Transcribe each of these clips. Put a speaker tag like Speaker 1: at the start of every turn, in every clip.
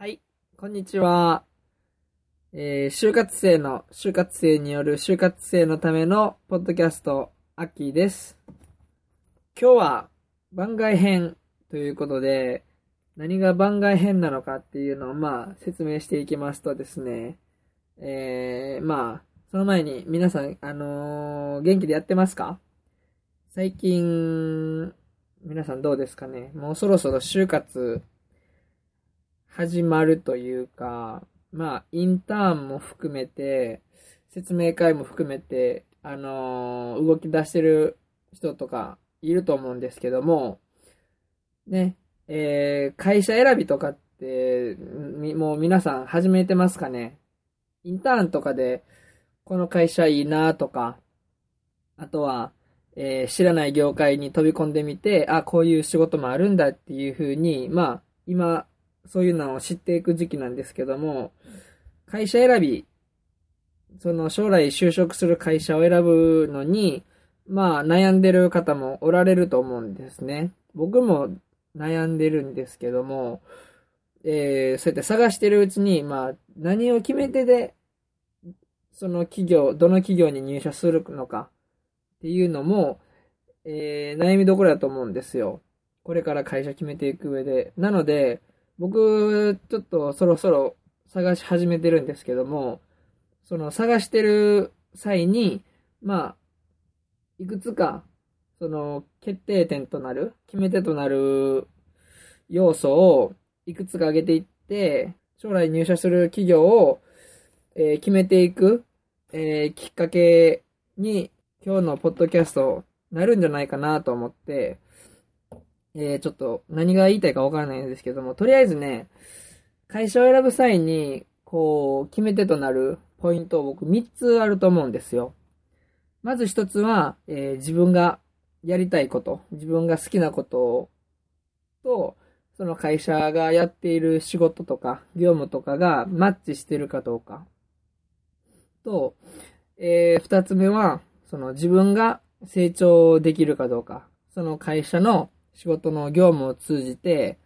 Speaker 1: はい、こんにちは。えー、就活生の、就活生による就活生のためのポッドキャスト、アッキーです。今日は番外編ということで、何が番外編なのかっていうのをまあ説明していきますとですね、えー、まあ、その前に皆さん、あのー元気でやってますか？最近、皆さんどうですかね？もうそろそろ就活始まるというか、まあ、インターンも含めて、説明会も含めて、あのー動き出してる人とかいると思うんですけども、ね、えー、会社選びとかって、もう皆さん始めてますかね？インターンとかで、この会社いいなとか、あとは、えー知らない業界に飛び込んでみて、あ、こういう仕事もあるんだっていう風に、まあ、今、そういうのを知っていく時期なんですけども、会社選び、その将来就職する会社を選ぶのに、まあ悩んでる方もおられると思うんですね。僕も悩んでるんですけども、えー、そうやって探してるうちに、まあ何を決めてで、その企業、どの企業に入社するのかっていうのも、えー、悩みどころだと思うんですよ。これから会社決めていく上で。なので、僕、ちょっとそろそろ探し始めてるんですけども、その探してる際に、まあ、いくつか、その決定点となる、決め手となる要素をいくつか挙げていって、将来入社する企業を、えー決めていく、えーきっかけに今日のポッドキャストなるんじゃないかなと思って、えーちょっと何が言いたいかわからないんですけども、とりあえずね、会社を選ぶ際に、こう、決め手となるポイントを僕3つあると思うんですよ。まず1つは、えー自分がやりたいこと、自分が好きなことをと、その会社がやっている仕事とか、業務とかがマッチしてるかどうか。と、えー二つ目は、その自分が成長できるかどうか。その会社の仕事の業務を通じて、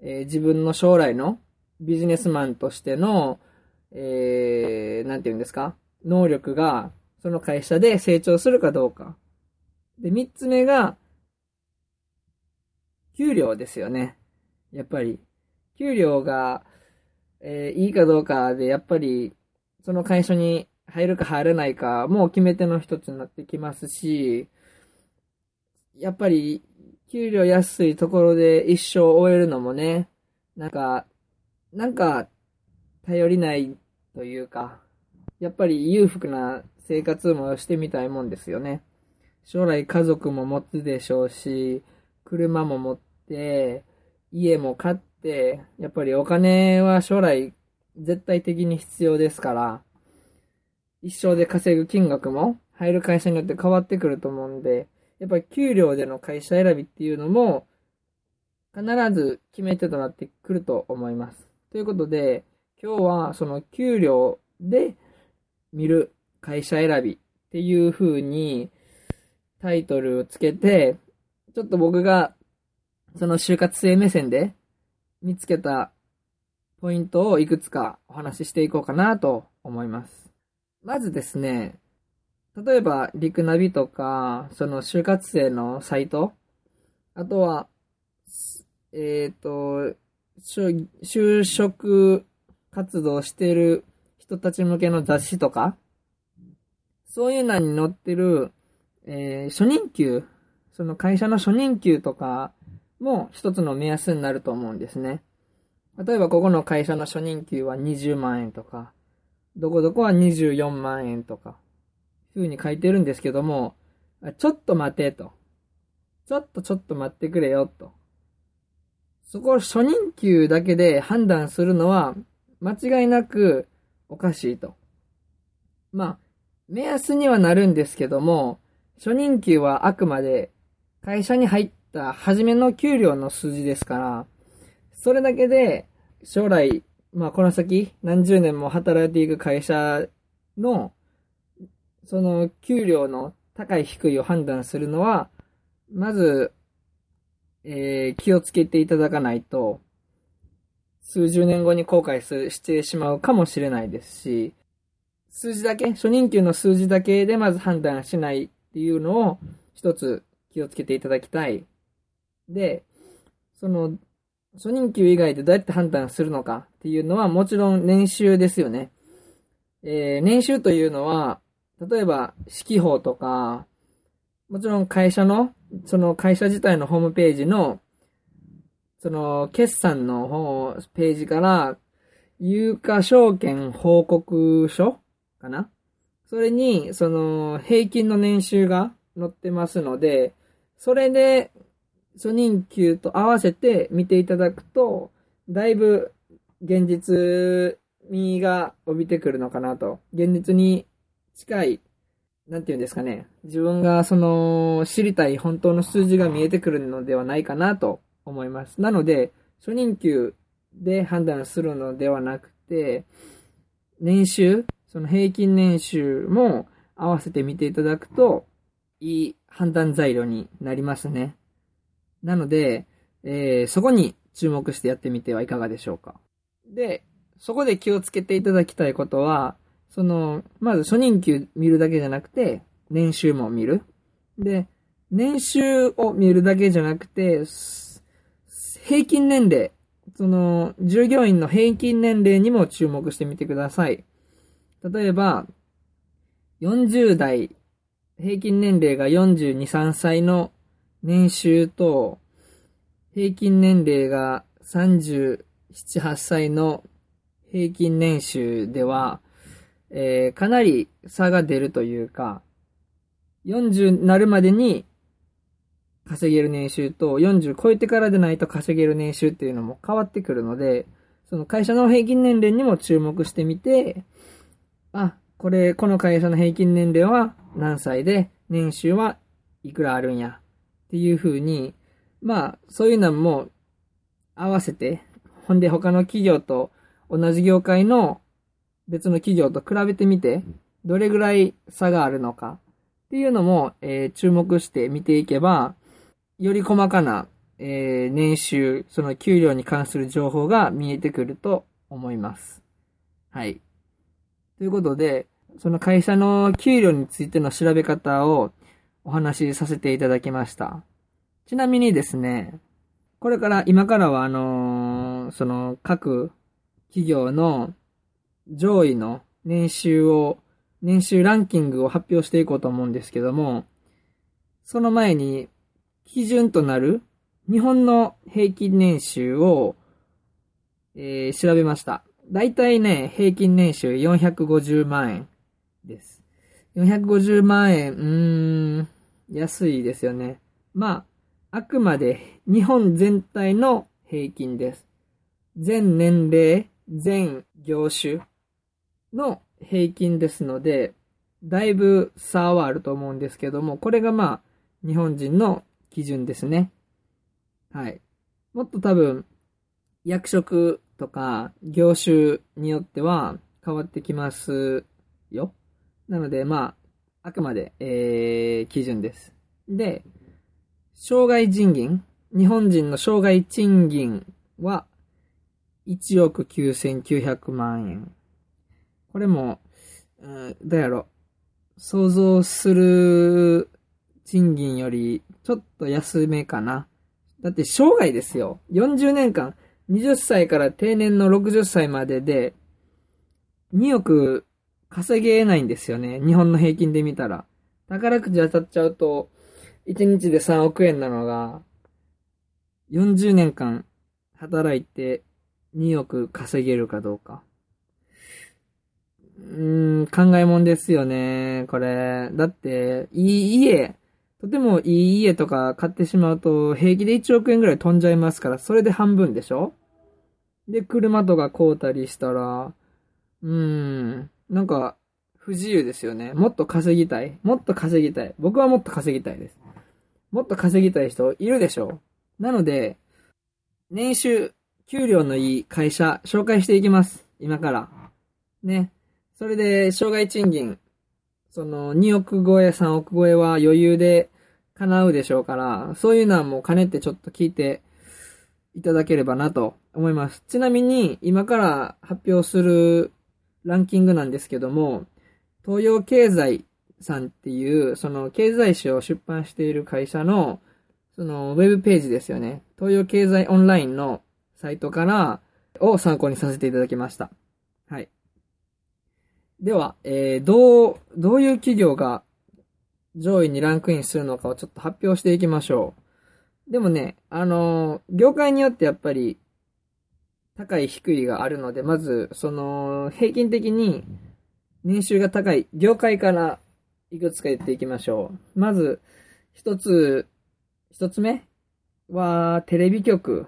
Speaker 1: えー自分の将来のビジネスマンとしての、えー、なんて言うんですか？能力が、その会社で成長するかどうか。で、三つ目が、給料ですよね。やっぱり、給料が、えーいいかどうかで、やっぱり、その会社に入るか入らないか、もう決め手の一つになってきますし、やっぱり、給料安いところで一生終えるのもね、なんか、なんか、頼りないというか、やっぱり裕福な生活もしてみたいもんですよね。将来家族も持つでしょうし、車も持って、家も買って、やっぱりお金は将来絶対的に必要ですから、一生で稼ぐ金額も入る会社によって変わってくると思うんで、やっぱり給料での会社選びっていうのも、必ず決め手となってくると思います。ということで、今日はその給料で見る会社選びっていう風にタイトルをつけて、ちょっと僕がその就活生目線で見つけたポイントをいくつかお話ししていこうかなと思います。まずですね、例えば、リクナビとか、その就活生のサイト、あとは、えっ、と、就就職活動してる人たち向けの雑誌とか、そういうのに載ってる、えー初任給、その会社の初任給とかも一つの目安になると思うんですね。例えば、ここの会社の初任給は20万円とか、どこどこは24万円とか、ふうに書いてるんですけども、ちょっと待てと。ちょっとちょっと待ってくれよと。そこを初任給だけで判断するのは間違いなくおかしいと。まあ、目安にはなるんですけども、初任給はあくまで会社に入った初めの給料の数字ですから、それだけで将来、まあこの先何十年も働いていく会社のその給料の高い低いを判断するのは、まず、えー気をつけていただかないと、数十年後に後悔すしてしまうかもしれないですし、数字だけ、初任給の数字だけでまず判断しないっていうのを一つ気をつけていただきたい。で、その、初任給以外でどうやって判断するのかっていうのはもちろん年収ですよね。えー、年収というのは、例えば、四季報とか、もちろん会社の、その会社自体のホームページの、その、決算の方、ページから、有価証券報告書かな？それに、その、平均の年収が載ってますので、それで、初任給と合わせて見ていただくと、だいぶ現実味が帯びてくるのかなと。現実に近い、なんていうんですかね。自分がその知りたい本当の数字が見えてくるのではないかなと思います。なので、初任給で判断するのではなくて、年収、その平均年収も合わせて見ていただくと、いい判断材料になりますね。なので、えー、そこに注目してやってみてはいかがでしょうか。で、そこで気をつけていただきたいことは、その、まず初任給見るだけじゃなくて、年収も見る。で、年収を見るだけじゃなくて、平均年齢、その、従業員の平均年齢にも注目してみてください。例えば、40代、平均年齢が42、3歳の年収と、平均年齢が37、8歳の平均年収では、えー、かなり差が出るというか、40なるまでに稼げる年収と40超えてからでないと稼げる年収っていうのも変わってくるので、その会社の平均年齢にも注目してみて、あ、これ、この会社の平均年齢は何歳で、年収はいくらあるんや。っていう風に、まあ、そういうのも合わせて、ほんで他の企業と同じ業界の別の企業と比べてみて、どれぐらい差があるのかっていうのも、えー、注目して見ていけば、より細かな、えー、年収、その給料に関する情報が見えてくると思います。はい。ということで、その会社の給料についての調べ方をお話しさせていただきました。ちなみにですね、これから今からはあのー、その各企業の上位の年収を、年収ランキングを発表していこうと思うんですけども、その前に基準となる日本の平均年収を、えー、調べました。だいたいね、平均年収450万円です。450万円、うーん、安いですよね。まあ、あくまで日本全体の平均です。全年齢、全業種の平均ですので、だいぶ差はあると思うんですけども、これがまあ、日本人の基準ですね。はい。もっと多分、役職とか業種によっては変わってきますよ。なので、まあ、あくまで、えー、基準です。で、障害賃金、日本人の障害賃金は1億9900万円。これも、うん、どうやろ、想像する賃金よりちょっと安めかな。だって生涯ですよ。40年間、20歳から定年の60歳までで、2億稼げないんですよね。日本の平均で見たら。宝くじ当たっちゃうと、1日で3億円なのが、40年間働いて2億稼げるかどうか。うん、考えもんですよね、これ。だって、いい家、とてもいい家とか買ってしまうと、平気で1億円ぐらい飛んじゃいますから、それで半分でしょ？で、車とか買うたりしたら、うーん、なんか、不自由ですよね。もっと稼ぎたい。もっと稼ぎたい。僕はもっと稼ぎたいです。もっと稼ぎたい人いるでしょ？なので、年収、給料のいい会社、紹介していきます。今から。ね。それで、障害賃金、その、2億超え、3億超えは余裕で叶うでしょうから、そういうのはもう兼ねてちょっと聞いていただければなと思います。ちなみに、今から発表するランキングなんですけども、東洋経済さんっていう、その経済誌を出版している会社の、そのウェブページですよね。東洋経済オンラインのサイトからを参考にさせていただきました。では、えー、どう、どういう企業が上位にランクインするのかをちょっと発表していきましょう。でもね、あのー、業界によってやっぱり高い低いがあるので、まず、その、平均的に年収が高い業界からいくつか言っていきましょう。まず、一つ、一つ目は、テレビ局。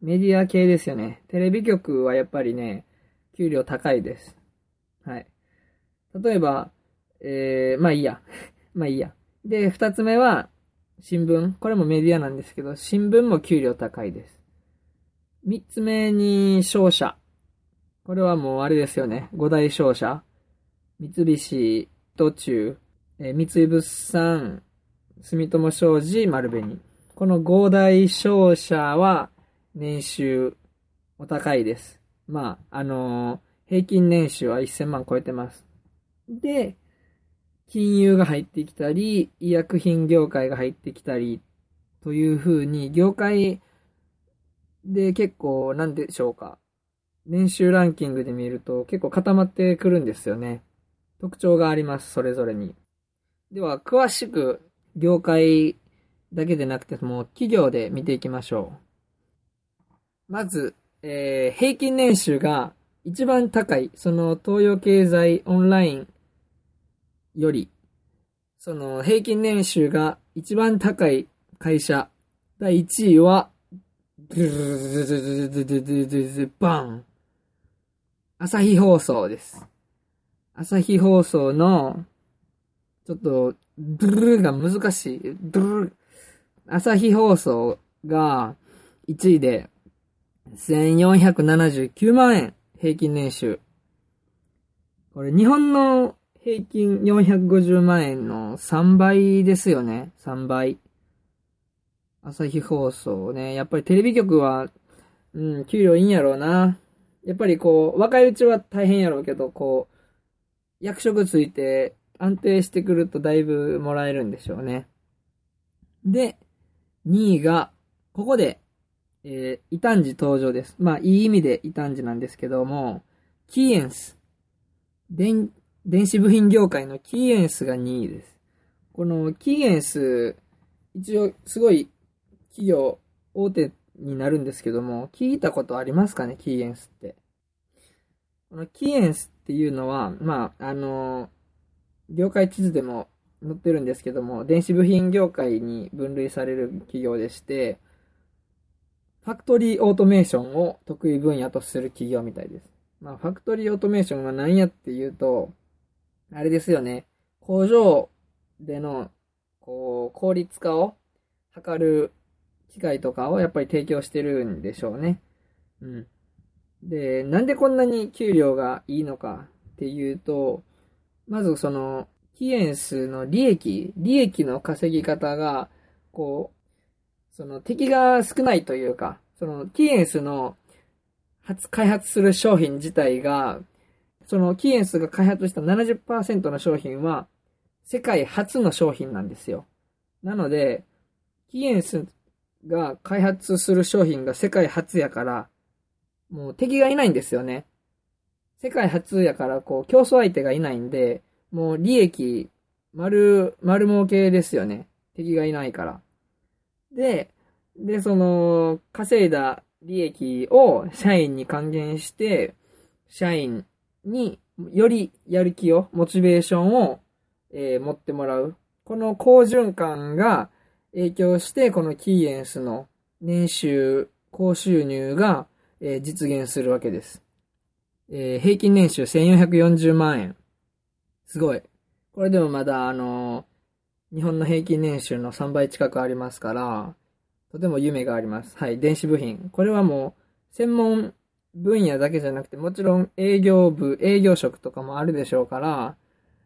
Speaker 1: メディア系ですよね。テレビ局はやっぱりね、給料高いです。はい。例えば、えー、まあいいや。まあいいや。で、二つ目は、新聞。これもメディアなんですけど、新聞も給料高いです。三つ目に、商社。これはもうあれですよね。五大商社。三菱、途中、え三井物産、住友商事、丸紅。この五大商社は年収お高いです。まあ、あのー、平均年収は1000万超えてます。で、金融が入ってきたり、医薬品業界が入ってきたり、という風に、業界で結構、なんでしょうか。年収ランキングで見ると結構固まってくるんですよね。特徴があります、それぞれに。では、詳しく、業界だけでなくても、企業で見ていきましょう。まず、えー、平均年収が一番高い、その東洋経済オンラインより、その平均年収が一番高い会社、第1位は、バン朝日放送です。朝日放送の、ちょっと、ドゥルルが難しい。ドゥルル朝日放送が1位で、1479万円、平均年収。これ、日本の平均450万円の3倍ですよね。3倍。朝日放送ね。やっぱりテレビ局は、うん、給料いいんやろうな。やっぱりこう、若いうちは大変やろうけど、こう、役職ついて安定してくるとだいぶもらえるんでしょうね。で、2位が、ここで、えー、異端児登場です。まあ、いい意味で異端児なんですけども、キーエンス。電電子部品業界のキーエンスが2位です。このキーエンス、一応すごい企業大手になるんですけども、聞いたことありますかね、キーエンスって。このキーエンスっていうのは、まあ、あの、業界地図でも載ってるんですけども、電子部品業界に分類される企業でして、ファクトリーオートメーションを得意分野とする企業みたいです。まあ、ファクトリーオートメーションは何やっていうと、あれですよね。工場での、こう、効率化を図る機械とかをやっぱり提供してるんでしょうね。うん。で、なんでこんなに給料がいいのかっていうと、まずその、キエンスの利益、利益の稼ぎ方が、こう、その敵が少ないというか、そのキーエンスの初開発する商品自体が、そのキーエンスが開発した70%の商品は、世界初の商品なんですよ。なので、キーエンスが開発する商品が世界初やから、もう敵がいないんですよね。世界初やから、こう、競争相手がいないんで、もう利益、丸、丸儲けですよね。敵がいないから。で、で、その、稼いだ利益を社員に還元して、社員によりやる気を、モチベーションを、えー、持ってもらう。この好循環が影響して、このキーエンスの年収、高収入が、えー、実現するわけです。えー、平均年収1440万円。すごい。これでもまだ、あの日本の平均年収の3倍近くありますから、とても夢があります。はい、電子部品。これはもう、専門分野だけじゃなくて、もちろん営業部、営業職とかもあるでしょうから、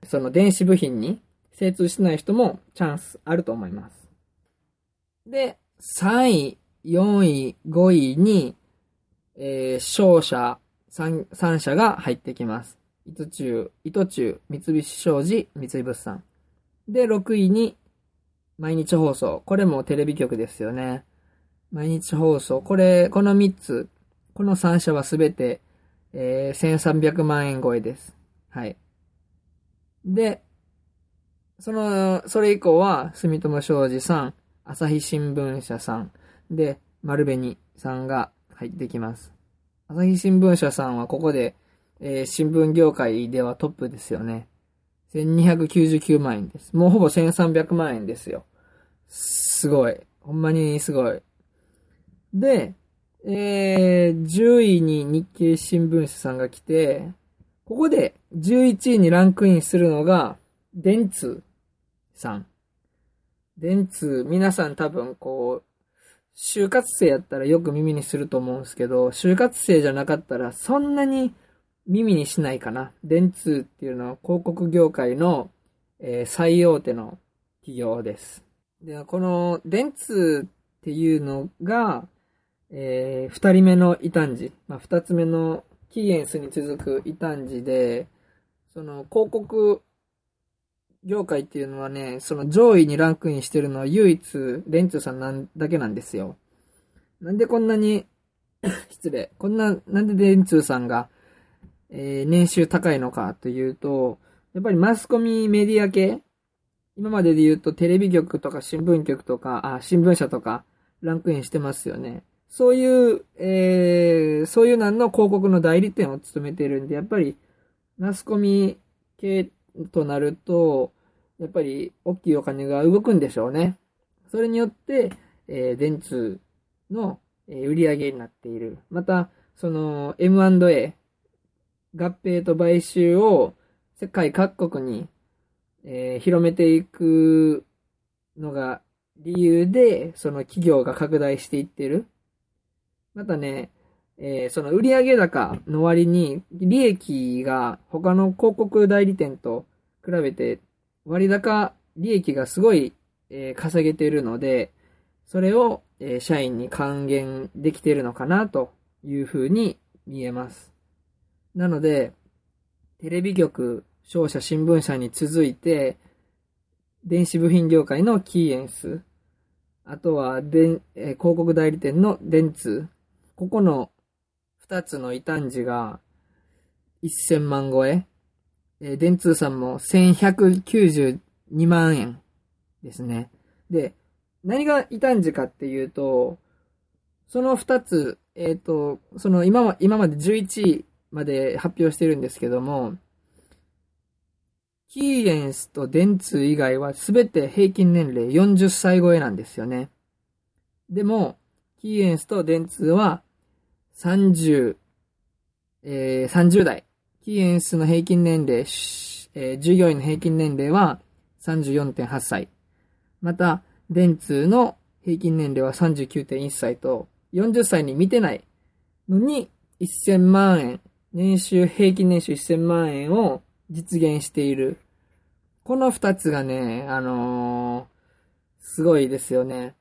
Speaker 1: その電子部品に精通してない人もチャンスあると思います。で、3位、4位、5位に、えー、商社3、3社が入ってきます。糸中、糸中、三菱商事、三井物産。で、6位に、毎日放送。これもテレビ局ですよね。毎日放送。これ、この3つ、この3社はすべて、えー、1300万円超えです。はい。で、その、それ以降は、住友商事さん、朝日新聞社さん、で、丸紅さんが入ってきます。朝日新聞社さんはここで、えー新聞業界ではトップですよね。1299万円です。もうほぼ1300万円ですよ。すごい。ほんまにすごい。で、えー、10位に日経新聞社さんが来て、ここで11位にランクインするのが、電通さん。電通、皆さん多分こう、就活生やったらよく耳にすると思うんですけど、就活生じゃなかったらそんなに耳にしないかな。電通っていうのは広告業界の、えー最大手の企業です。で、この電通っていうのが、えー二人目の異端児、まあ、二つ目のキーエンスに続く異端児で、その広告業界っていうのはね、その上位にランクインしてるのは唯一、電通さんなんだけなんですよ。なんでこんなに、失礼、こんな、なんで電通さんが、えー年収高いのかというと、やっぱりマスコミメディア系今までで言うとテレビ局とか新聞局とか、あ、新聞社とかランクインしてますよね。そういう、えー、そういうなんの広告の代理店を務めてるんで、やっぱりマスコミ系となると、やっぱり大きいお金が動くんでしょうね。それによって、えー電通のえー売り上げになっている。また、その M&A、合併と買収を世界各国に、えー広めていくのが理由で、その企業が拡大していってる。またね、えーその売上高の割に利益が他の広告代理店と比べて割高利益がすごい、えー稼げているので、それを、えー社員に還元できてるのかなというふうに見えます。なので、テレビ局、商社、新聞社に続いて、電子部品業界のキーエンス、あとは、えー広告代理店の電通、ここの二つの異端児が1000万超え、えー電通さんも1192万円ですね。で、何が異端児かっていうと、その二つ、えっ、と、その今ま、今まで11位まで発表してるんですけども、キーエンスと電通以外はすべて平均年齢40歳超えなんですよね。でも、キーエンスと電通は30、えー、30代。キーエンスの平均年齢、えー従業員の平均年齢は34.8歳。また、電通の平均年齢は39.1歳と、40歳に見てないのに、1000万円、年収、平均年収1000万円を実現している。この二つがね、あのーすごいですよね。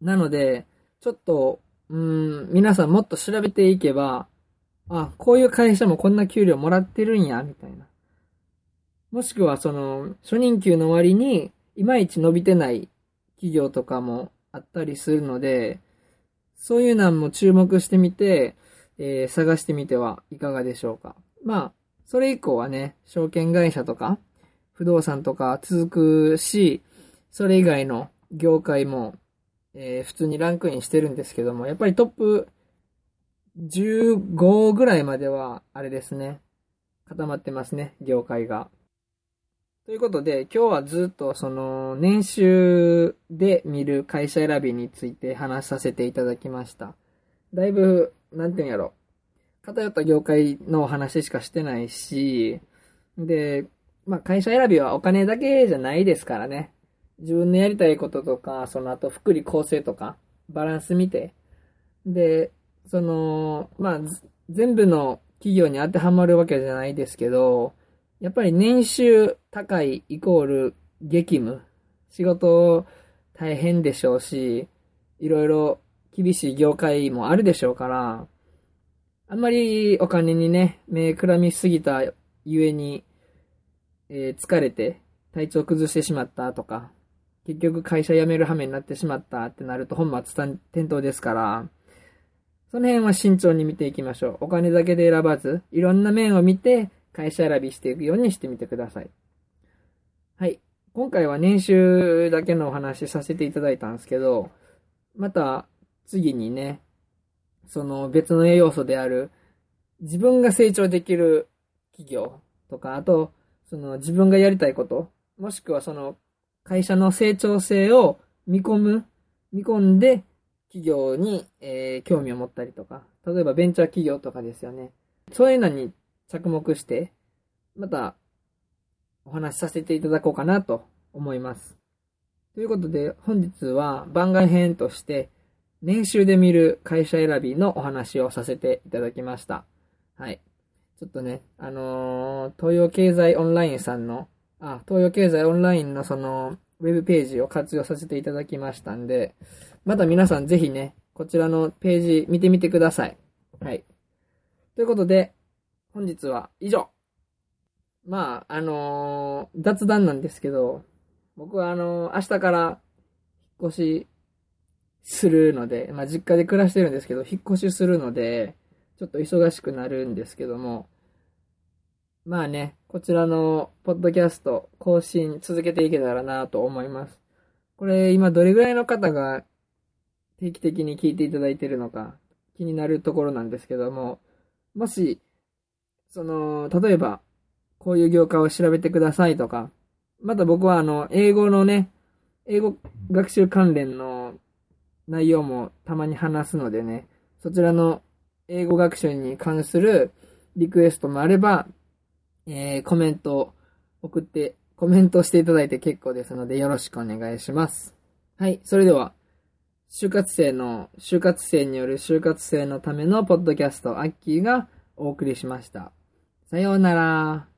Speaker 1: なので、ちょっと、うん、皆さんもっと調べていけば、あ、こういう会社もこんな給料もらってるんや、みたいな。もしくは、その、初任給の割に、いまいち伸びてない企業とかもあったりするので、そういうのも注目してみて、えー探してみてはいかがでしょうか。まあ、それ以降はね、証券会社とか、不動産とか続くし、それ以外の業界も、えー普通にランクインしてるんですけども、やっぱりトップ15ぐらいまでは、あれですね、固まってますね、業界が。ということで、今日はずっとその年収で見る会社選びについて話させていただきました。だいぶ、なんていうんやろ。偏った業界のお話しかしてないし、で、まあ会社選びはお金だけじゃないですからね。自分のやりたいこととか、その後福利厚生とか、バランス見て。で、その、まあ、全部の企業に当てはまるわけじゃないですけど、やっぱり年収高いイコール激務。仕事大変でしょうし、いろいろ厳しい業界もあるでしょうから、あんまりお金にね、目くらみすぎたゆえに、えー、疲れて体調崩してしまったとか、結局会社辞める羽目になってしまったってなると本末転倒ですから、その辺は慎重に見ていきましょう。お金だけで選ばず、いろんな面を見て会社選びしていくようにしてみてください。はい。今回は年収だけのお話しさせていただいたんですけど、また次にね、その別の栄養素である自分が成長できる企業とか、あと、その自分がやりたいこと、もしくはその会社の成長性を見込む、見込んで企業に、えー、興味を持ったりとか、例えばベンチャー企業とかですよね。そういうのに着目して、またお話しさせていただこうかなと思います。ということで、本日は番外編として、年収で見る会社選びのお話をさせていただきました。はい。ちょっとね、あのー、東洋経済オンラインさんの、あ、東洋経済オンラインのその、ウェブページを活用させていただきましたんで、また皆さんぜひね、こちらのページ見てみてください。はい。ということで、本日は以上。まあ、あのー、雑談なんですけど、僕はあのー、明日から引っ越しするので、まあ実家で暮らしてるんですけど、引っ越しするので、ちょっと忙しくなるんですけども、まあね、こちらのポッドキャスト更新続けていけたらなと思います。これ今どれぐらいの方が定期的に聞いていただいてるのか気になるところなんですけども、もし、その、例えばこういう業界を調べてくださいとか、また僕はあの、英語のね、英語学習関連の内容もたまに話すのでね、そちらの英語学習に関するリクエストもあれば、えー、コメントを送って、コメントしていただいて結構ですのでよろしくお願いします。はい、それでは、就活生の、就活生による就活生のためのポッドキャスト、アッキーがお送りしました。さようなら。